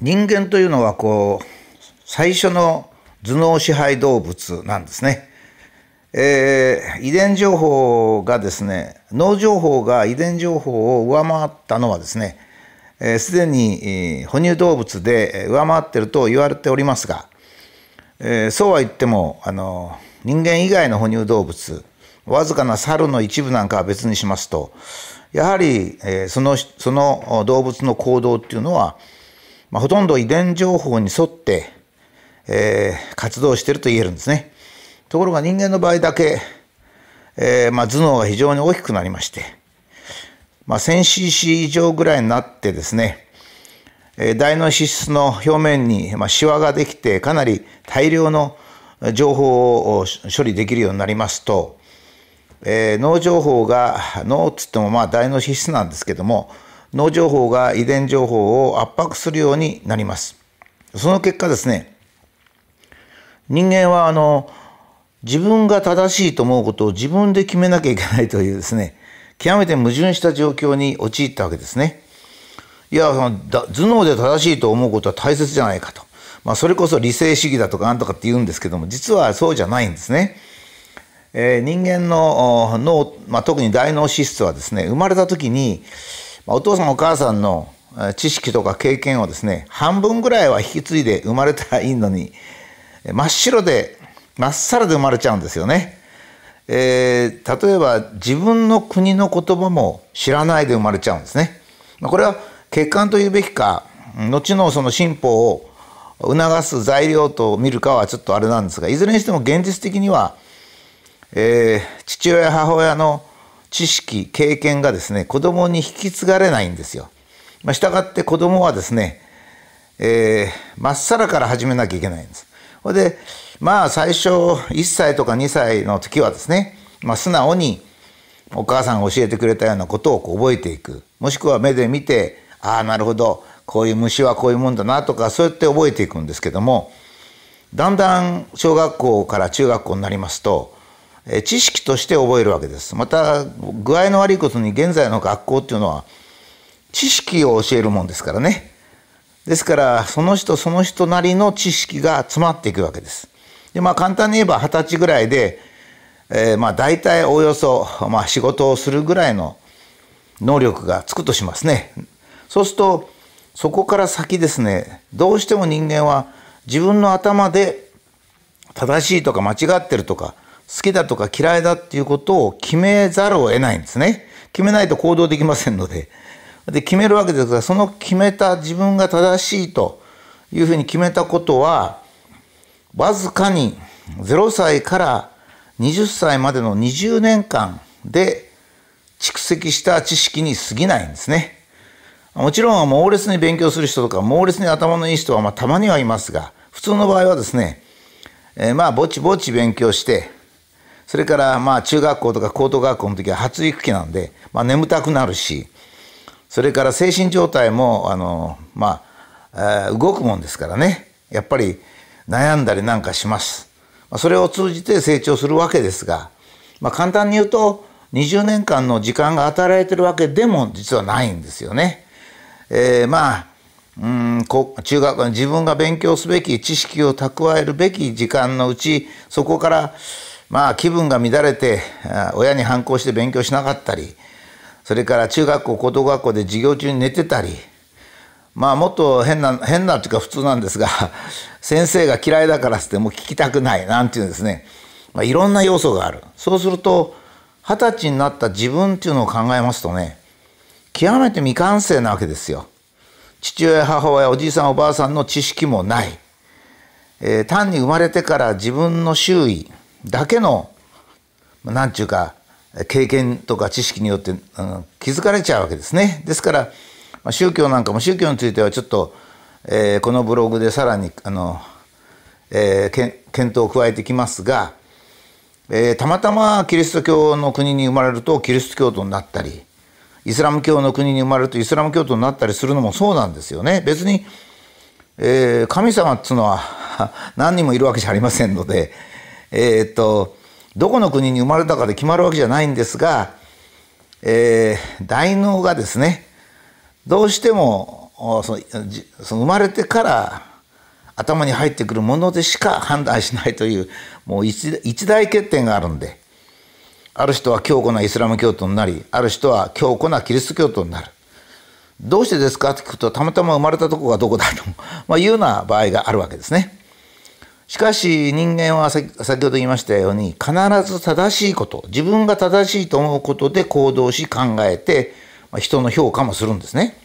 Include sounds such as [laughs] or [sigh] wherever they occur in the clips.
人間というのはこう最初の頭脳支配動物なんですね。えー、遺伝情報がですね脳情報が遺伝情報を上回ったのはですねすで、えー、に、えー、哺乳動物で上回っていると言われておりますが、えー、そうは言ってもあの人間以外の哺乳動物わずかな猿の一部なんかは別にしますとやはり、えー、そのその動物の行動っていうのは、まあ、ほとんど遺伝情報に沿って、えー、活動していると言えるんですね。ところが人間の場合だけ、えー、まあ、頭脳が非常に大きくなりまして、まあ、1000cc 以上ぐらいになってですね、えー、大脳脂質の表面に、まあ、シワができてかなり大量の情報を処理できるようになりますと、えー、脳情報が脳っつってもまあ大脳脂質なんですけども脳情報が遺伝情報を圧迫するようになります。その結果ですね人間はあの自分が正しいと思うことを自分で決めなきゃいけないというですね極めて矛盾した状況に陥ったわけですね。いやその頭脳で正しいと思うことは大切じゃないかと、まあ、それこそ理性主義だとかなんとかって言うんですけども実はそうじゃないんですね。えー、人間の脳、まあ、特に大脳脂質はですね生まれた時に、お父さんお母さんの知識とか経験をですね半分ぐらいは引き継いで生まれたらいいのに真っ白でまっさらで生まれちゃうんですよね。えー、例えば自分の国の言葉も知らないで生まれちゃうんですね。これは欠陥というべきか後のその進歩を促す材料と見るかはちょっとあれなんですがいずれにしても現実的にはえー、父親母親の知識経験がですね子供に引き継がれないんですよ。まあ、従って子供はですねえー、まっさらから始めなきゃいけないんです。ほいでまあ最初1歳とか2歳の時はですね、まあ、素直にお母さんが教えてくれたようなことをこう覚えていくもしくは目で見てああなるほどこういう虫はこういうもんだなとかそうやって覚えていくんですけどもだんだん小学校から中学校になりますと知識として覚えるわけです。また具合の悪いことに現在の学校っていうのは知識を教えるもんですからね。ですからその人その人なりの知識が詰まっていくわけです。でまあ簡単に言えば二十歳ぐらいで、えー、まあ大体おおよそ、まあ、仕事をするぐらいの能力がつくとしますね。そうするとそこから先ですねどうしても人間は自分の頭で正しいとか間違ってるとか好きだとか嫌いだっていうことを決めざるを得ないんですね。決めないと行動できませんので。で、決めるわけですが、その決めた自分が正しいというふうに決めたことは、わずかに0歳から20歳までの20年間で蓄積した知識に過ぎないんですね。もちろん猛烈に勉強する人とか猛烈に頭のいい人はまあたまにはいますが普通の場合はですね、えー、まあぼちぼち勉強してそれからまあ中学校とか高等学校の時は発育期なんで、まあ、眠たくなるしそれから精神状態もあのまあ、動くもんですからねやっぱり悩んだりなんかします。それを通じて成長するわけですが、まあ、簡単に言うと20年間の時間が与えられてるわけでも実はないんですよね。えー、まあうん中学自分が勉強すべき知識を蓄えるべき時間のうちそこからまあ気分が乱れて親に反抗して勉強しなかったりそれから中学校高等学校で授業中に寝てたりまあもっと変な変なっていうか普通なんですが [laughs] 先生が嫌いだからってもう聞きたくないなんていうんですね、まあ、いろんな要素がある。そうすると二十歳になった自分っていうのを考えますとね極めて未完成なわけですよ。父親母親おじいさんおばあさんの知識もない、えー、単に生まれてから自分の周囲だけの何ちゅうか経験とか知識によって、うん、気づかれちゃうわけですね。ですから、まあ、宗教なんかも宗教についてはちょっと、えー、このブログでさらにあの、えー、検討を加えてきますが、えー、たまたまキリスト教の国に生まれるとキリスト教徒になったりイスラム教の国に生まれるとイスラム教徒になったりするのもそうなんですよね。別に、えー、神様っつうのは [laughs] 何人もいるわけじゃありませんので。えー、っとどこの国に生まれたかで決まるわけじゃないんですが、えー、大脳がですねどうしてもその生まれてから頭に入ってくるものでしか判断しないというもう一一大欠点があるんである人は強固なイスラム教徒になりある人は強固なキリスト教徒になるどうしてですかって聞くとたまたま生まれたとこがどこだと、まあ、いうような場合があるわけですね。しかし人間は先ほど言いましたように必ず正しいこと自分が正しいと思うことで行動し考えてまあ人の評価もするんですね。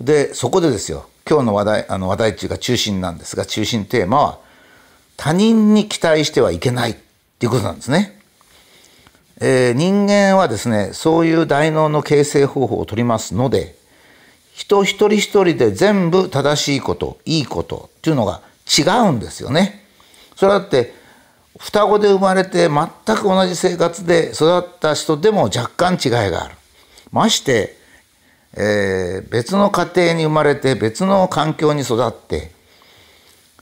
でそこでですよ今日の話題あの話題っていうか中心なんですが中心テーマは他人に期待してはいけないっていうことなんですね。えー、人間はですねそういう大脳の形成方法を取りますので人一人一人で全部正しいこといいことっていうのが違うんですよね。それだって双子で生まれて全く同じ生活で育った人でも若干違いがある。まして、えー、別の家庭に生まれて別の環境に育って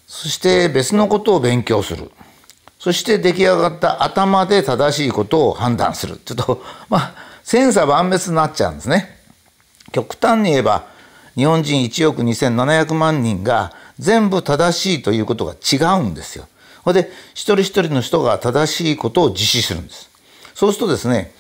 そして別のことを勉強する。そして出来上がった頭で正しいことを判断する。ちょっと、[laughs] まあ、千差万別になっちゃうんですね。極端に言えば、日本人1億2700万人が全部正しいということが違うんですよ。ほで、一人一人の人が正しいことを実施するんです。そうするとですね、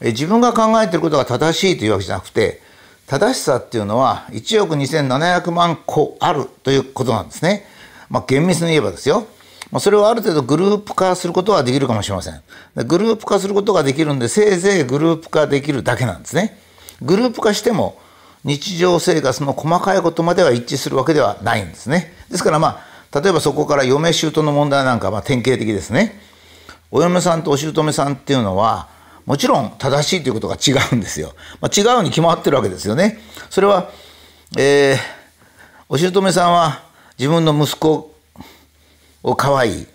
自分が考えていることが正しいというわけじゃなくて、正しさっていうのは1億2700万個あるということなんですね。まあ厳密に言えばですよ。まあ、それをある程度グループ化することはできるかもしれません。グループ化することができるんで、せいぜいグループ化できるだけなんですね。グループ化しても、日常生活の細かいことまでは一致するわけではないんですね。ですからまあ、例えばそこから嫁姑の問題なんかは典型的ですね。お嫁さんとお姑さんっていうのは、もちろん正しいということが違うんですよ。まあ、違うに決まってるわけですよね。それは、えー、お姑さんは自分の息子を可愛い、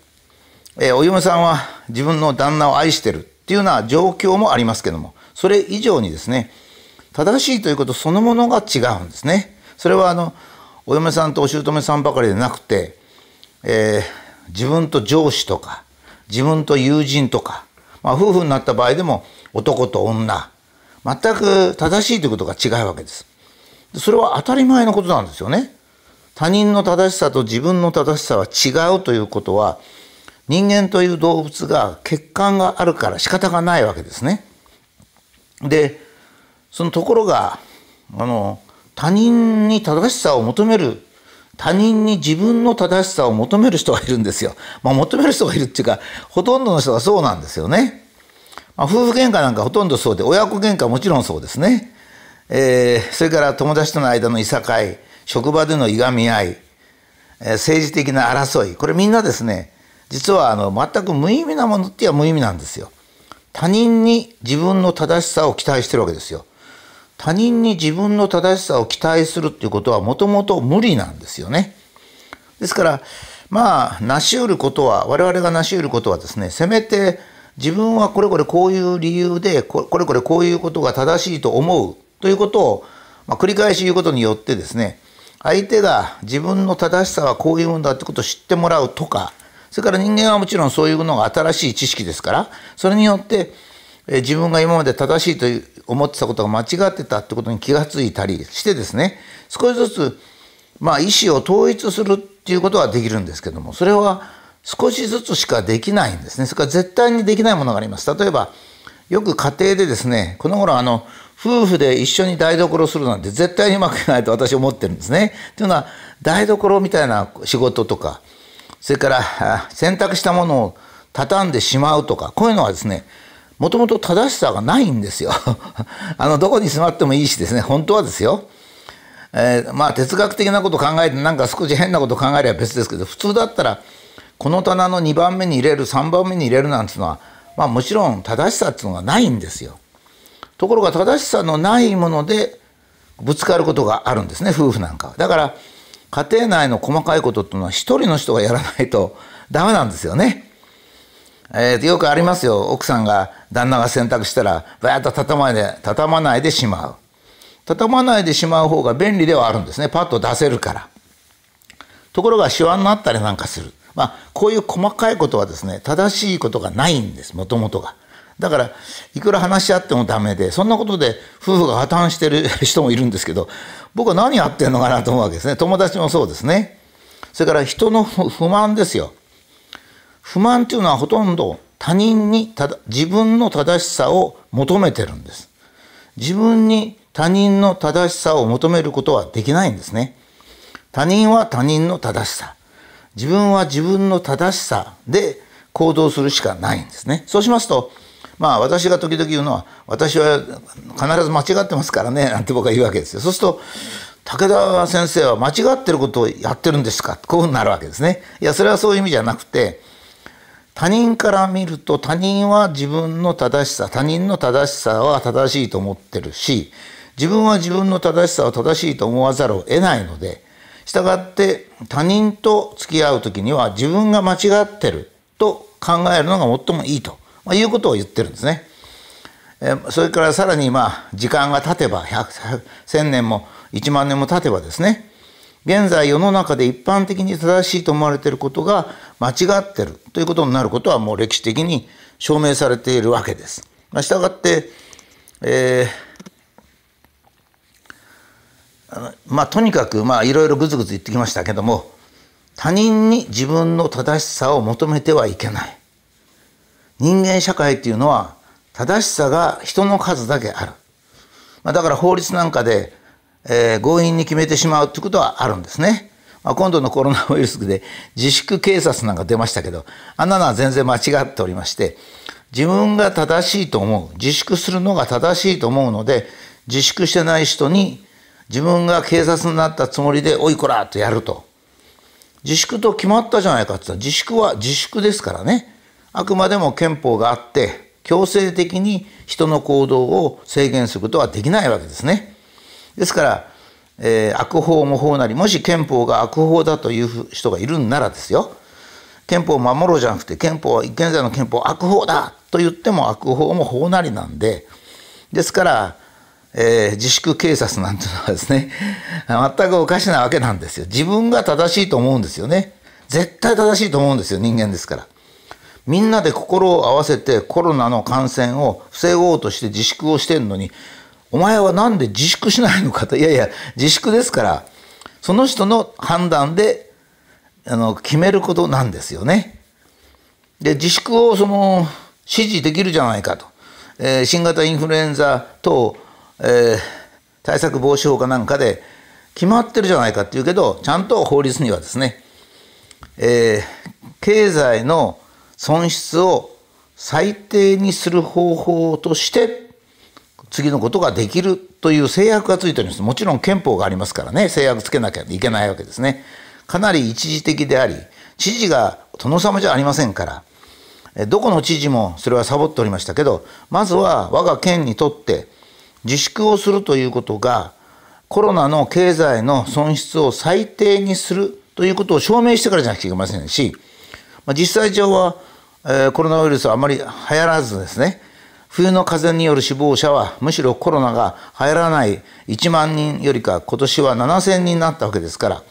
えー、お嫁さんは自分の旦那を愛してるっていうような状況もありますけども、それ以上にですね、正しいということそのものが違うんですね。それはあのお嫁さんとお姑さんばかりでなくて、えー、自分と上司とか自分と友人とか、まあ、夫婦になった場合でも男と女全く正しいということが違うわけです。それは当たり前のことなんですよね。他人の正しさと自分の正しさは違うということは人間という動物が欠陥があるから仕方がないわけですね。でそのところがあの他人に正しさを求める他人に自分の正しさを求める人がいるんですよ。まあ、求める人がいるっていうかほとんどの人がそうなんですよね。まあ、夫婦喧嘩なんかほとんどそうで親子喧嘩もちろんそうですね。えー、それから友達との間のいさかい職場でのいがみ合い、えー、政治的な争いこれみんなですね実はあの全く無意味なものって言えば無意味なんですよ。他人に自分の正しさを期待してるわけですよ。他人に自分の正しさを期待するっていうことはもともと無理なんですよね。ですからまあ成し得ることは我々が成し得ることはですねせめて自分はこれこれこういう理由でこれこれこういうことが正しいと思うということを、まあ、繰り返し言うことによってですね相手が自分の正しさはこういうものだってことを知ってもらうとかそれから人間はもちろんそういうのが新しい知識ですからそれによって自分が今まで正しいと思ってたことが間違ってたってことに気がついたりしてですね。少しずつまあ意思を統一するっていうことはできるんですけどもそれは少しずつしかできないんですね。それから絶対にできないものがあります。例えばよく家庭でですねこの頃あの夫婦で一緒に台所するなんて絶対にうまくないと私思ってるんですね。というのは台所みたいな仕事とかそれから洗濯したものを畳んでしまうとかこういうのはですねもともと正しさがないんですよ。[laughs] あの、どこに座ってもいいしですね、本当はですよ。えー、まあ、哲学的なこと考えて、なんか少し変なこと考えれば別ですけど、普通だったら、この棚の2番目に入れる、3番目に入れるなんていうのは、まあ、もちろん正しさっていうのがないんですよ。ところが正しさのないもので、ぶつかることがあるんですね、夫婦なんか。だから、家庭内の細かいことっていうのは、一人の人がやらないとダメなんですよね。えー、よくありますよ。奥さんが旦那が洗濯したらバーッと畳まないで畳まないでしまう。畳まないでしまう方が便利ではあるんですね。パッと出せるから。ところがシワになったりなんかする。まあこういう細かいことはですね正しいことがないんです。もともとが。だからいくら話し合ってもダメでそんなことで夫婦が破綻してる人もいるんですけど僕は何やってんのかなと思うわけですね。友達もそうですね。それから人の不満ですよ。不満っていうのはほとんど他人にただ自分の正しさを求めてるんです。自分に他人の正しさを求めることはできないんですね。他人は他人の正しさ。自分は自分の正しさで行動するしかないんですね。そうしますとまあ私が時々言うのは私は必ず間違ってますからねなんて僕は言うわけですよ。そうすると武田先生は間違ってることをやってるんですか？こういうなるわけですね。いやそれはそういう意味じゃなくて他人から見ると他人は自分の正しさ他人の正しさは正しいと思ってるし自分は自分の正しさを正しいと思わざるを得ないので従って他人と付き合う時には自分が間違ってると考えるのが最もいいと、まあ、いうことを言ってるんですね。えそれからさらにまあ時間が経てば1,000年も1万年も経てばですね現在世の中で一般的に正しいと思われていることが間違ってるということになることはもう歴史的に証明されているわけです。まあ、したがって、えー、まあとにかくまあいろいろぐずぐず言ってきましたけども他人に自分の正しさを求めてはいけない。人間社会っていうのは正しさが人の数だけある。まあ、だから法律なんかでえー、強引に決めてしまうということはあるんですね。まあ、今度のコロナウイルスで自粛警察なんか出ましたけど、あんなのは全然間違っておりまして、自分が正しいと思う、自粛するのが正しいと思うので、自粛してない人に自分が警察になったつもりで、おいこらとやると。自粛と決まったじゃないかって言ったら、自粛は自粛ですからね。あくまでも憲法があって、強制的に人の行動を制限することはできないわけですね。ですから、えー、悪法も法なりもし憲法が悪法だという人がいるんならですよ。憲法を守ろうじゃなくて憲法は現在の憲法悪法だと言っても悪法も法なりなんでですから、えー、自粛警察なんていうのはですね [laughs] 全くおかしなわけなんですよ。自分が正しいと思うんですよね。絶対正しいと思うんですよ人間ですから。みんなで心を合わせてコロナの感染を防ごうとして自粛をしてるのにお前はなんで自粛しないのかと。いやいや、自粛ですから、その人の判断で、あの、決めることなんですよね。で、自粛をその、指示できるじゃないかと。えー、新型インフルエンザ等、えー、対策防止法かなんかで決まってるじゃないかって言うけど、ちゃんと法律にはですね、えー、経済の損失を最低にする方法として次のことができるという制約がついてるんです。もちろん憲法がありますからね、制約つけなきゃいけないわけですね。かなり一時的であり、知事が殿様じゃありませんから、どこの知事もそれはサボっておりましたけど、まずは我が県にとって自粛をするということが、コロナの経済の損失を最低にするということを証明してからじゃなくちゃいけませんし、まあ、実際上は、え、コロナウイルスはあまり流行らずですね、冬の風による死亡者はむしろコロナが入らない1万人よりか今年は7000人になったわけですから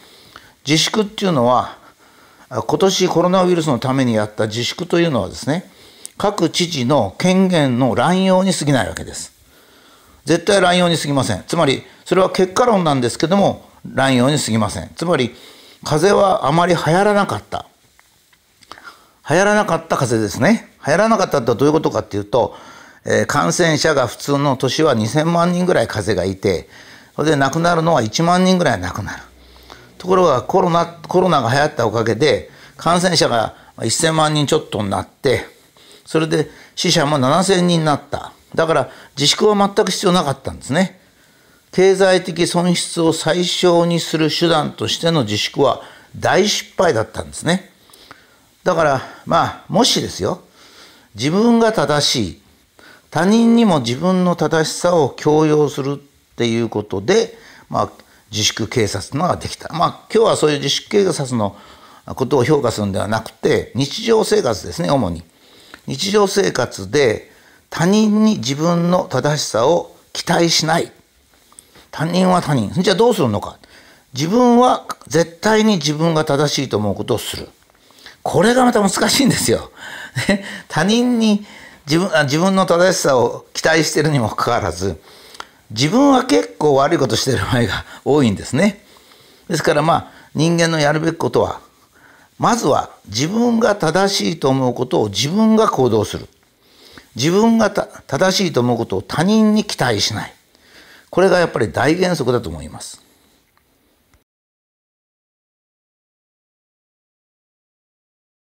自粛っていうのは今年コロナウイルスのためにやった自粛というのはですね各知事の権限の乱用に過ぎないわけです。絶対乱用に過ぎません。つまりそれは結果論なんですけども乱用に過ぎません。つまり風邪はあまり流行らなかった。流行らなかった風邪ですね。流行らなかったってどういうことかっていうとえー、感染者が普通の年は2000万人ぐらい風邪がいてそれで亡くなるのは1万人ぐらい亡くなる。ところがコロナコロナが流行ったおかげで感染者が1000万人ちょっとになってそれで死者も7000人になった。だから自粛は全く必要なかったんですね。経済的損失を最小にする手段としての自粛は大失敗だったんですね。だからまあもしですよ自分が正しい他人にも自分の正しさを強要するっていうことで、まあ、自粛警察のができた。まあ、今日はそういう自粛警察のことを評価するんではなくて、日常生活ですね、主に。日常生活で他人に自分の正しさを期待しない。他人は他人。じゃあどうするのか。自分は絶対に自分が正しいと思うことをする。これがまた難しいんですよ。他人に自分あ自分の正しさを期待しているにもかかわらず自分は結構悪いことしてる場合が [laughs] 多いんですね。ですからまあ人間のやるべきことはまずは自分が正しいと思うことを自分が行動する。自分が正しいと思うことを他人に期待しない。これがやっぱり大原則だと思います。